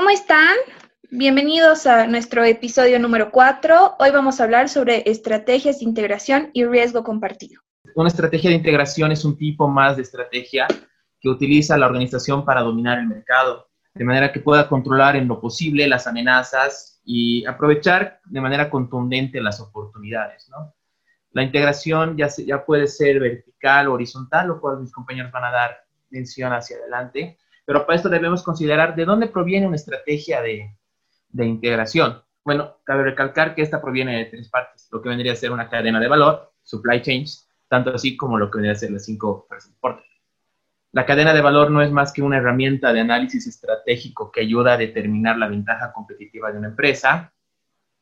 ¿Cómo están? Bienvenidos a nuestro episodio número 4. Hoy vamos a hablar sobre estrategias de integración y riesgo compartido. Una estrategia de integración es un tipo más de estrategia que utiliza la organización para dominar el mercado, de manera que pueda controlar en lo posible las amenazas y aprovechar de manera contundente las oportunidades. La integración ya, ya puede ser vertical o horizontal, lo cual mis compañeros van a dar mención hacia adelante pero para esto debemos considerar de dónde proviene una estrategia de, de integración. Bueno, cabe recalcar que esta proviene de tres partes, lo que vendría a ser una cadena de valor, supply chains, tanto así como lo que vendría a ser las cinco transportes. La cadena de valor no es más que una herramienta de análisis estratégico que ayuda a determinar la ventaja competitiva de una empresa.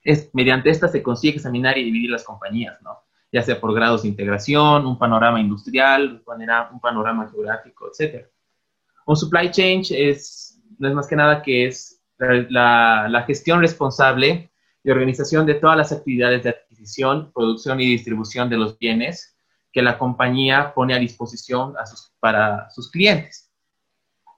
Es, mediante esta se consigue examinar y dividir las compañías, ¿no? ya sea por grados de integración, un panorama industrial, un panorama geográfico, etcétera. Un supply chain es, no es más que nada que es la, gestión responsable y organización de todas las actividades de adquisición, producción y distribución de los bienes que la compañía pone a disposición para sus clientes.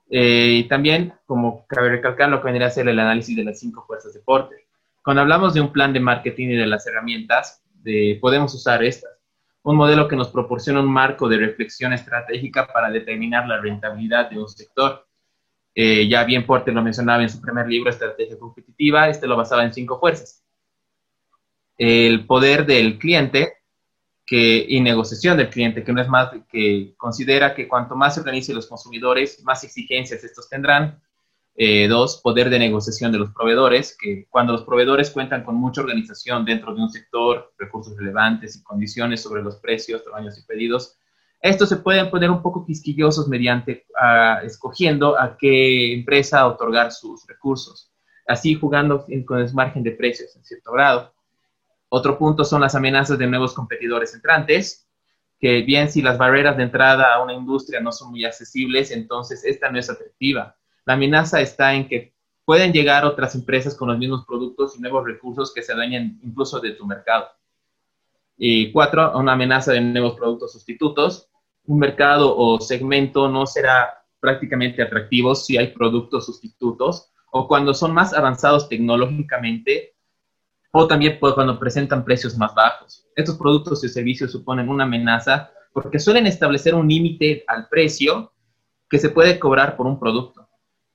Eh, y también, como cabe recalcar, lo que vendría a ser el análisis de las cinco fuerzas de Porter. Cuando hablamos de un plan de marketing y de las herramientas, de, podemos usar estas un modelo que nos proporciona un marco de reflexión estratégica para determinar la rentabilidad de un sector. Eh, ya bien Porter lo mencionaba en su primer libro, Estrategia Competitiva, este lo basaba en cinco fuerzas. El poder del cliente que, y negociación del cliente, que no es más que considera que cuanto más se organicen los consumidores, más exigencias estos tendrán, eh, dos, poder de negociación de los proveedores, que cuando los proveedores cuentan con mucha organización dentro de un sector, recursos relevantes y condiciones sobre los precios, tamaños y pedidos, estos se pueden poner un poco quisquillosos mediante uh, escogiendo a qué empresa otorgar sus recursos, así jugando con el margen de precios en cierto grado. Otro punto son las amenazas de nuevos competidores entrantes, que bien si las barreras de entrada a una industria no son muy accesibles, entonces esta no es atractiva la amenaza está en que pueden llegar otras empresas con los mismos productos y nuevos recursos que se dañen incluso de tu mercado. Y cuatro, una amenaza de nuevos productos sustitutos. Un mercado o segmento no será prácticamente atractivo si hay productos sustitutos o cuando son más avanzados tecnológicamente o también cuando presentan precios más bajos. Estos productos y servicios suponen una amenaza porque suelen establecer un límite al precio que se puede cobrar por un producto.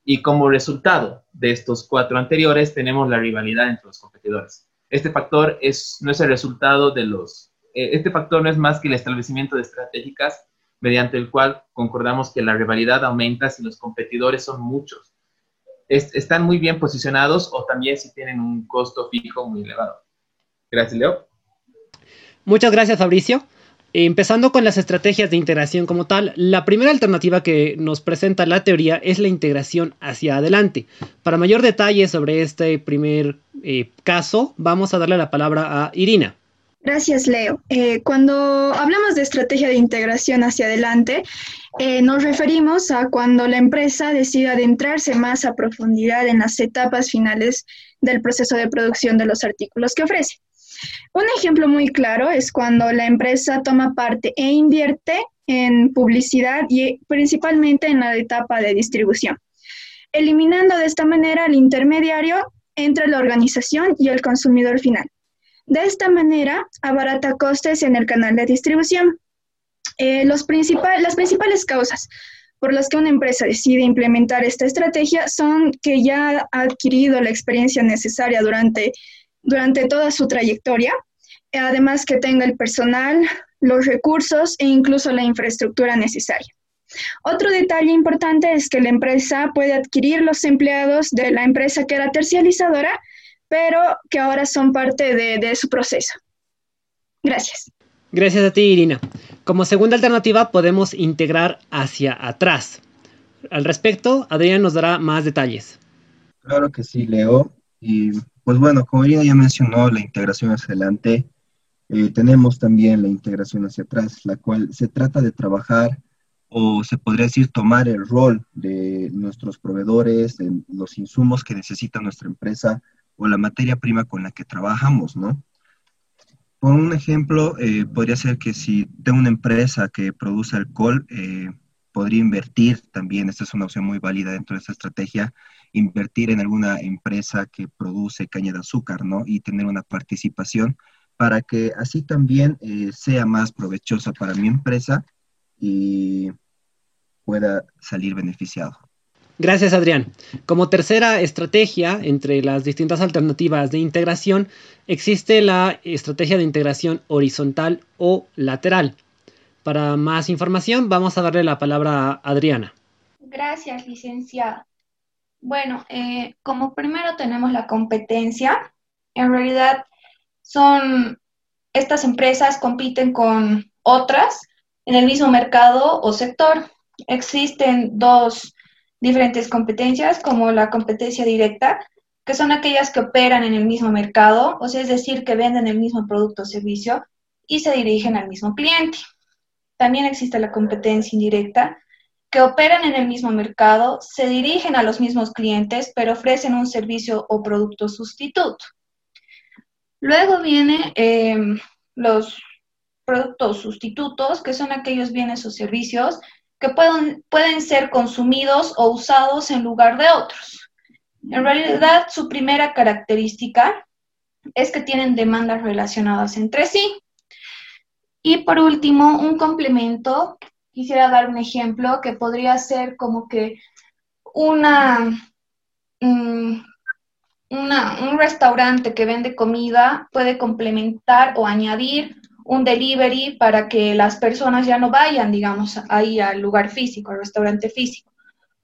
Y como resultado de estos cuatro anteriores, tenemos la rivalidad entre los competidores. Este factor es, no es el resultado de los... Eh, este factor no es más que el establecimiento de estratégicas mediante el cual concordamos que la rivalidad aumenta si los competidores son muchos. están muy bien posicionados o también si tienen un costo fijo muy elevado. Gracias, Leo. Muchas gracias, Fabricio. Empezando con las estrategias de integración como tal, la primera alternativa que nos presenta la teoría es la integración hacia adelante. Para mayor detalle sobre este primer eh, caso, vamos a darle la palabra a Irina. Gracias, Leo. Eh, cuando hablamos de estrategia de integración hacia adelante, eh, nos referimos a cuando la empresa decide adentrarse más a profundidad en las etapas finales del proceso de producción de los artículos que ofrece. Un ejemplo muy claro es cuando la empresa toma parte e invierte en publicidad y principalmente en la etapa de distribución, eliminando de esta manera el intermediario entre la organización y el consumidor final. De esta manera, abarata costes en el canal de distribución. Eh, las principales causas por las que una empresa decide implementar esta estrategia son que ya ha adquirido la experiencia necesaria durante durante toda su trayectoria, además que tenga el personal, los recursos e incluso la infraestructura necesaria. Otro detalle importante es que la empresa puede adquirir los empleados de la empresa que era tercializadora, pero que ahora son parte de, de su proceso. Gracias. Gracias a ti, Irina. Como segunda alternativa podemos integrar hacia atrás. Al respecto, Adrián nos dará más detalles. Claro que sí, Leo. Y pues bueno, como ya mencionó, la integración hacia adelante, eh, tenemos también la integración hacia atrás, la cual se trata de trabajar o se podría decir tomar el rol de nuestros proveedores, de los insumos que necesita nuestra empresa o la materia prima con la que trabajamos, ¿no? Por un ejemplo, eh, podría ser que si tengo una empresa que produce alcohol, eh, podría invertir también, esta es una opción muy válida dentro de esta estrategia, invertir en alguna empresa que produce caña de azúcar, ¿no? Y tener una participación para que así también eh, sea más provechosa para mi empresa y pueda salir beneficiado. Gracias, Adrián. Como tercera estrategia entre las distintas alternativas de integración, existe la estrategia de integración horizontal o lateral. Para más información, vamos a darle la palabra a Adriana. Gracias, licenciada. Bueno, eh, como primero tenemos la competencia. En realidad, son estas empresas compiten con otras en el mismo mercado o sector. Existen dos diferentes competencias, como la competencia directa, que son aquellas que operan en el mismo mercado, o sea, es decir, que venden el mismo producto o servicio y se dirigen al mismo cliente. También existe la competencia indirecta, que operan en el mismo mercado, se dirigen a los mismos clientes, pero ofrecen un servicio o producto sustituto. Luego vienen em, los productos sustitutos, que son aquellos bienes o servicios que pueden, pueden ser consumidos o usados en lugar de otros. En realidad, su primera característica es que tienen demandas relacionadas entre sí. Y por último, un complemento, quisiera dar un ejemplo que podría ser como que una, mm, una, un restaurante que vende comida puede complementar o añadir un delivery para que las personas ya no vayan, digamos, ahí al lugar físico, al restaurante físico,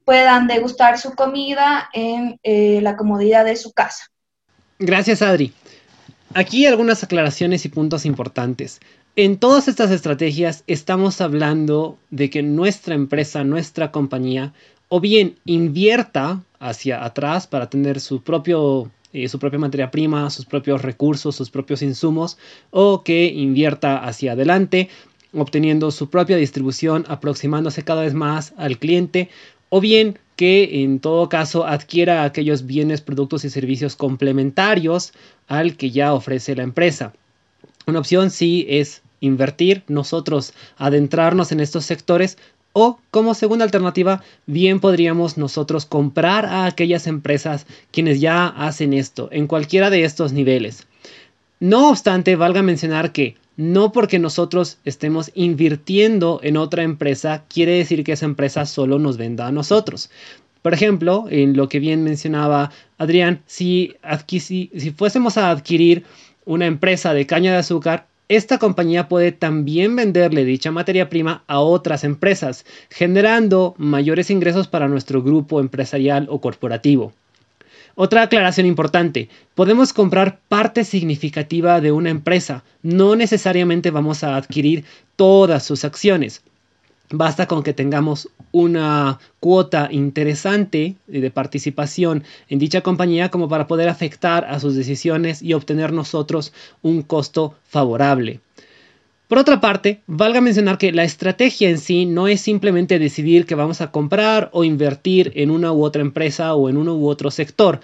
puedan degustar su comida en eh, la comodidad de su casa. Gracias, Adri. Aquí algunas aclaraciones y puntos importantes. En todas estas estrategias estamos hablando de que nuestra empresa, nuestra compañía, o bien invierta hacia atrás para tener su propio eh, su propia materia prima, sus propios recursos, sus propios insumos, o que invierta hacia adelante, obteniendo su propia distribución, aproximándose cada vez más al cliente, o bien que en todo caso adquiera aquellos bienes, productos y servicios complementarios al que ya ofrece la empresa. Una opción sí es invertir, nosotros adentrarnos en estos sectores o como segunda alternativa, bien podríamos nosotros comprar a aquellas empresas quienes ya hacen esto en cualquiera de estos niveles. No obstante, valga mencionar que no porque nosotros estemos invirtiendo en otra empresa quiere decir que esa empresa solo nos venda a nosotros. Por ejemplo, en lo que bien mencionaba Adrián, si, si, fuésemos a adquirir una empresa de caña de azúcar, esta compañía puede también venderle dicha materia prima a otras empresas, generando mayores ingresos para nuestro grupo empresarial o corporativo. Otra aclaración importante, podemos comprar parte significativa de una empresa, no necesariamente vamos a adquirir todas sus acciones. Basta con que tengamos una cuota interesante de participación en dicha compañía como para poder afectar a sus decisiones y obtener nosotros un costo favorable. Por otra parte, valga mencionar que la estrategia en sí no es simplemente decidir que vamos a comprar o invertir en una u otra empresa o en uno u otro sector,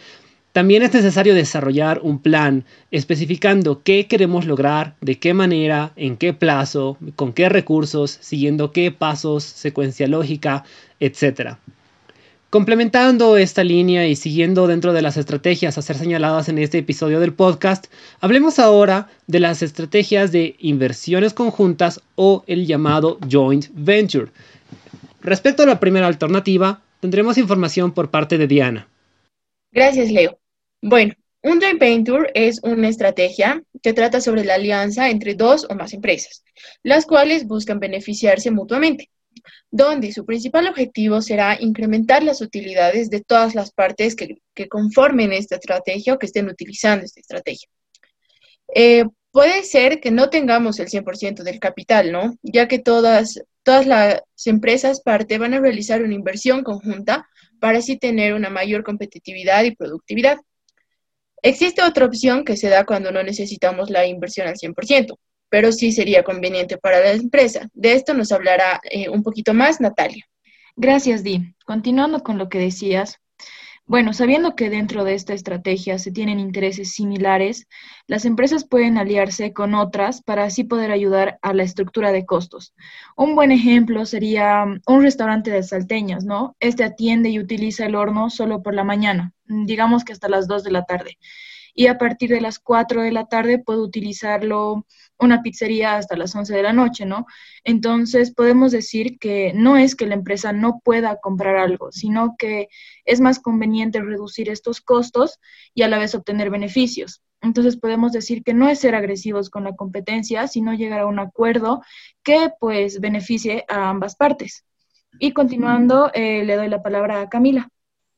también es necesario desarrollar un plan especificando qué queremos lograr, de qué manera, en qué plazo, con qué recursos, siguiendo qué pasos, secuencia lógica, etc. Complementando esta línea y siguiendo dentro de las estrategias a ser señaladas en este episodio del podcast, hablemos ahora de las estrategias de inversiones conjuntas o el llamado joint venture. Respecto a la primera alternativa, tendremos información por parte de Diana. Gracias, Leo. Bueno, un joint venture es una estrategia que trata sobre la alianza entre dos o más empresas, las cuales buscan beneficiarse mutuamente, donde su principal objetivo será incrementar las utilidades de todas las partes que, conformen esta estrategia o que estén utilizando esta estrategia. Eh, Puede ser que no tengamos el 100% del capital, ¿no? Ya que todas, todas las empresas parte van a realizar una inversión conjunta para así tener una mayor competitividad y productividad. Existe otra opción que se da cuando no necesitamos la inversión al 100%, pero sí sería conveniente para la empresa. De esto nos hablará eh, un poquito más Natalia. Gracias, Di. Continuando con lo que decías, bueno, sabiendo que dentro de esta estrategia se tienen intereses similares, las empresas pueden aliarse con otras para así poder ayudar a la estructura de costos. Un buen ejemplo sería mm, un restaurante de salteñas, ¿no? Este atiende y utiliza el horno solo por la mañana, mm, digamos que hasta las 2 de la tarde. Y a partir de las 4 de la tarde puede utilizarlo una pizzería hasta las 11 de la noche, ¿no? Entonces podemos decir que no es que la empresa no pueda comprar algo, sino que es más conveniente reducir estos costos y a la vez obtener beneficios. Entonces podemos decir que no es ser agresivos con la competencia, sino llegar a un acuerdo que pues beneficie a ambas partes. Y continuando, eh, le doy la palabra a Camila.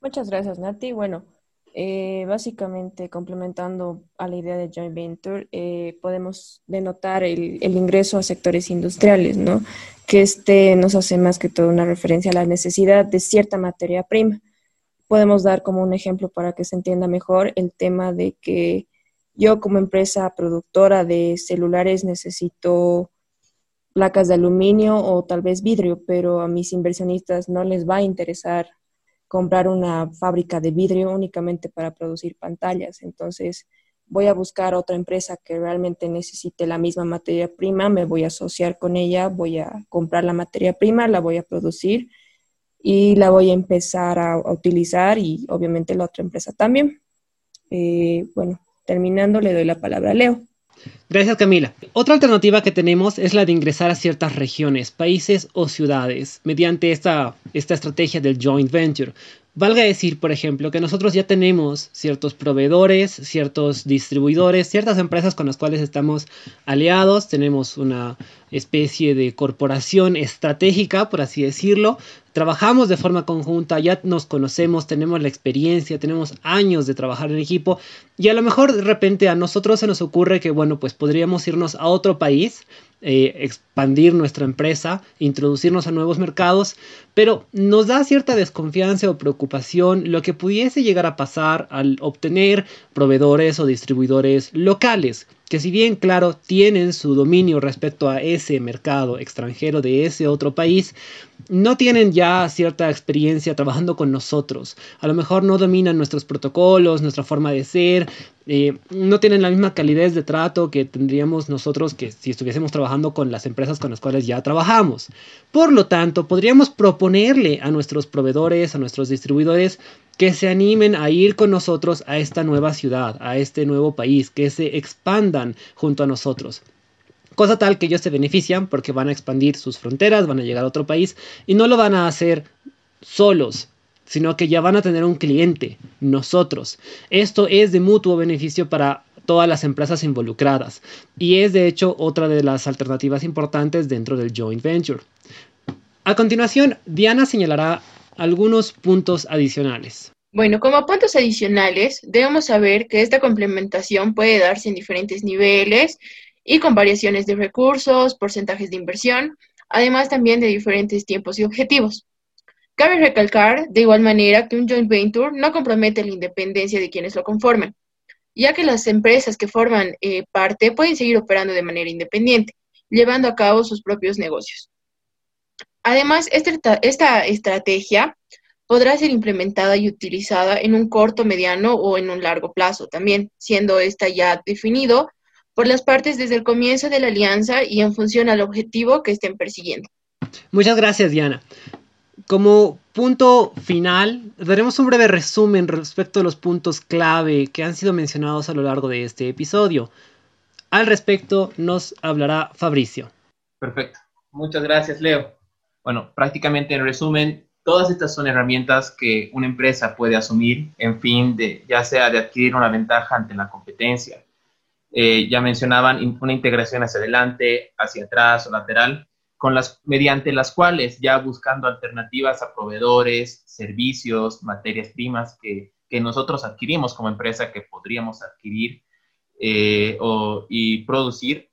Muchas gracias, Nati. Bueno, eh, básicamente, complementando a la idea de joint venture, eh, podemos denotar el, ingreso a sectores industriales, ¿no? Que este nos hace más que todo una referencia a la necesidad de cierta materia prima. Podemos dar como un ejemplo para que se entienda mejor el tema de que yo como empresa productora de celulares necesito placas de aluminio o tal vez vidrio, pero a mis inversionistas no les va a interesar comprar una fábrica de vidrio únicamente para producir pantallas. Entonces, voy a buscar otra empresa que realmente necesite la misma materia prima, me voy a asociar con ella, voy a comprar la materia prima, la voy a producir y la voy a empezar a, utilizar y obviamente la otra empresa también. Eh, bueno, terminando, le doy la palabra a Leo. Gracias Camila. Otra alternativa que tenemos es la de ingresar a ciertas regiones, países o ciudades mediante esta, esta estrategia del joint venture. Valga decir, por ejemplo, que nosotros ya tenemos ciertos proveedores, ciertos distribuidores, ciertas empresas con las cuales estamos aliados, tenemos una especie de corporación estratégica, por así decirlo, trabajamos de forma conjunta, ya nos conocemos, tenemos la experiencia, tenemos años de trabajar en equipo y a lo mejor de repente a nosotros se nos ocurre que, bueno, pues podríamos irnos a otro país, eh, expandir nuestra empresa, introducirnos a nuevos mercados, pero nos da cierta desconfianza o preocupación lo que pudiese llegar a pasar al obtener proveedores o distribuidores locales que si bien claro tienen su dominio respecto a ese mercado extranjero de ese otro país, no tienen ya cierta experiencia trabajando con nosotros. A lo mejor no dominan nuestros protocolos, nuestra forma de ser, eh, no tienen la misma calidez de trato que tendríamos nosotros que si estuviésemos trabajando con las empresas con las cuales ya trabajamos. Por lo tanto, podríamos proponerle a nuestros proveedores, a nuestros distribuidores, que se animen a ir con nosotros a esta nueva ciudad, a este nuevo país, que se expandan junto a nosotros. Cosa tal que ellos se benefician porque van a expandir sus fronteras, van a llegar a otro país y no lo van a hacer solos, sino que ya van a tener un cliente, nosotros. Esto es de mutuo beneficio para todas las empresas involucradas y es de hecho otra de las alternativas importantes dentro del joint venture. A continuación, Diana señalará algunos puntos adicionales. Bueno, como puntos adicionales, debemos saber que esta complementación puede darse en diferentes niveles y con variaciones de recursos, porcentajes de inversión, además también de diferentes tiempos y objetivos. Cabe recalcar, de igual manera, que un joint venture no compromete la independencia de quienes lo conforman, ya que las empresas que forman eh, parte pueden seguir operando de manera independiente, llevando a cabo sus propios negocios. Además, esta, esta estrategia podrá ser implementada y utilizada en un corto, mediano o en un largo plazo también, siendo esta ya definido por las partes desde el comienzo de la alianza y en función al objetivo que estén persiguiendo. Muchas gracias, Diana. Como punto final, daremos un breve resumen respecto a los puntos clave que han sido mencionados a lo largo de este episodio. Al respecto nos hablará Fabricio. Perfecto. Muchas gracias, Leo. Bueno, prácticamente en resumen, todas estas son herramientas que una empresa puede asumir en fin de, ya sea de adquirir una ventaja ante la competencia. Eh, ya mencionaban una integración hacia adelante, hacia atrás o lateral, con las, mediante las cuales ya buscando alternativas a proveedores, servicios, materias primas que, que nosotros adquirimos como empresa que podríamos adquirir, eh, y producir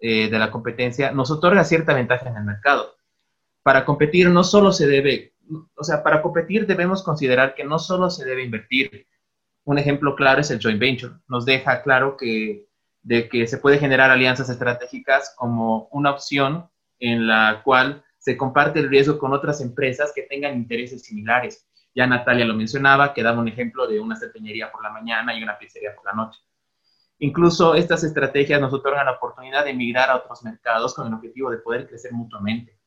eh, de la competencia nos otorga cierta ventaja en el mercado. Para competir no solo se debe, o sea, para competir debemos considerar que no solo se debe invertir. Un ejemplo claro es el joint venture. Nos deja claro que de que se puede generar alianzas estratégicas como una opción en la cual se comparte el riesgo con otras empresas que tengan intereses similares. Ya Natalia lo mencionaba, que daba un ejemplo de una serpeñería por la mañana y una pizzería por la noche. Incluso estas estrategias nos otorgan la oportunidad de migrar a otros mercados con el objetivo de poder crecer mutuamente,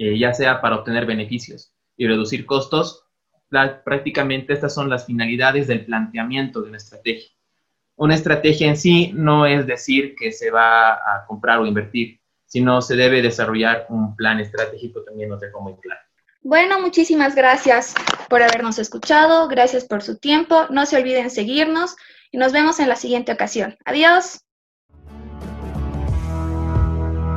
eh, ya sea para obtener beneficios y reducir costos. prácticamente estas son las finalidades del planteamiento de una estrategia. Una estrategia en sí no es decir que se va a comprar o invertir, sino se debe desarrollar un plan estratégico también, nos dejó muy claro. Bueno, muchísimas gracias por habernos escuchado, gracias por su tiempo, no se olviden seguirnos y nos vemos en la siguiente ocasión. Adiós.